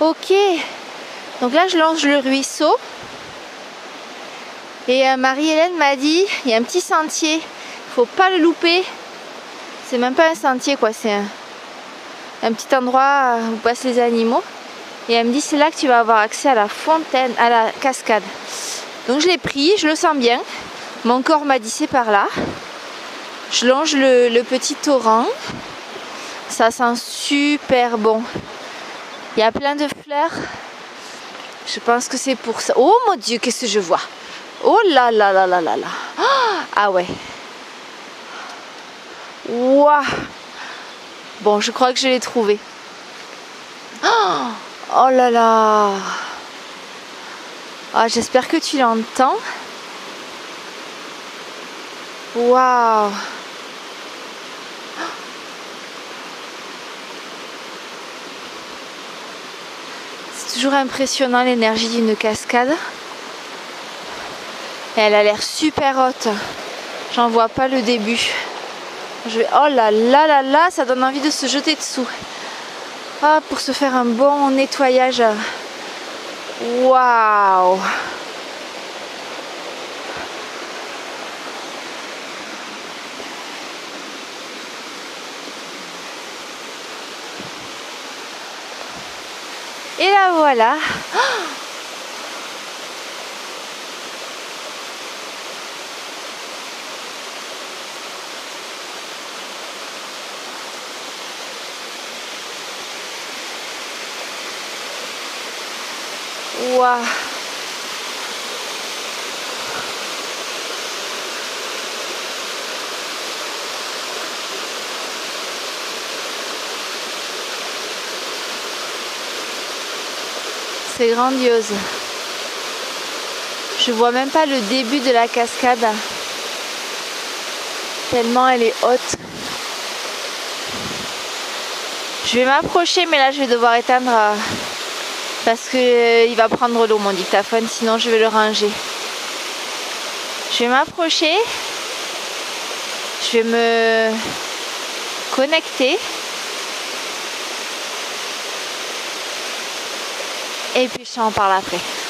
Ok. Donc là, je longe le ruisseau. Et euh, Marie-Hélène m'a dit, il y a un petit sentier. Faut pas le louper. C'est même pas un sentier, quoi. C'est un, petit endroit où passent les animaux. Et elle me dit, c'est là que tu vas avoir accès à la fontaine, à la cascade. Donc je l'ai pris, je le sens bien. Mon corps m'a dit, c'est par là. Je longe le petit torrent. Ça sent super bon. Il y a plein de fleurs. Je pense que c'est pour ça. Oh mon Dieu, qu'est-ce que je vois? Oh là là là là là là. Ah ouais. Waouh. Bon, je crois que je l'ai trouvé. Oh là là. Ah, j'espère que tu l'entends. Waouh. Toujours impressionnant l'énergie d'une cascade. elle a l'air super haute. J'en vois pas le début. Oh là là là là, ça donne envie de se jeter dessous. Ah, pour se faire un bon nettoyage. Waouh Et là voilà. Waouh Grandiose. Je vois même pas le début de la cascade. Tellement elle est haute. Je vais m'approcher mais là je vais devoir éteindre euh, parce qu'il euh, va prendre l'eau mon dictaphone, sinon je vais le ranger. Je vais m'approcher, je vais me connecter et puis je t'en parle après.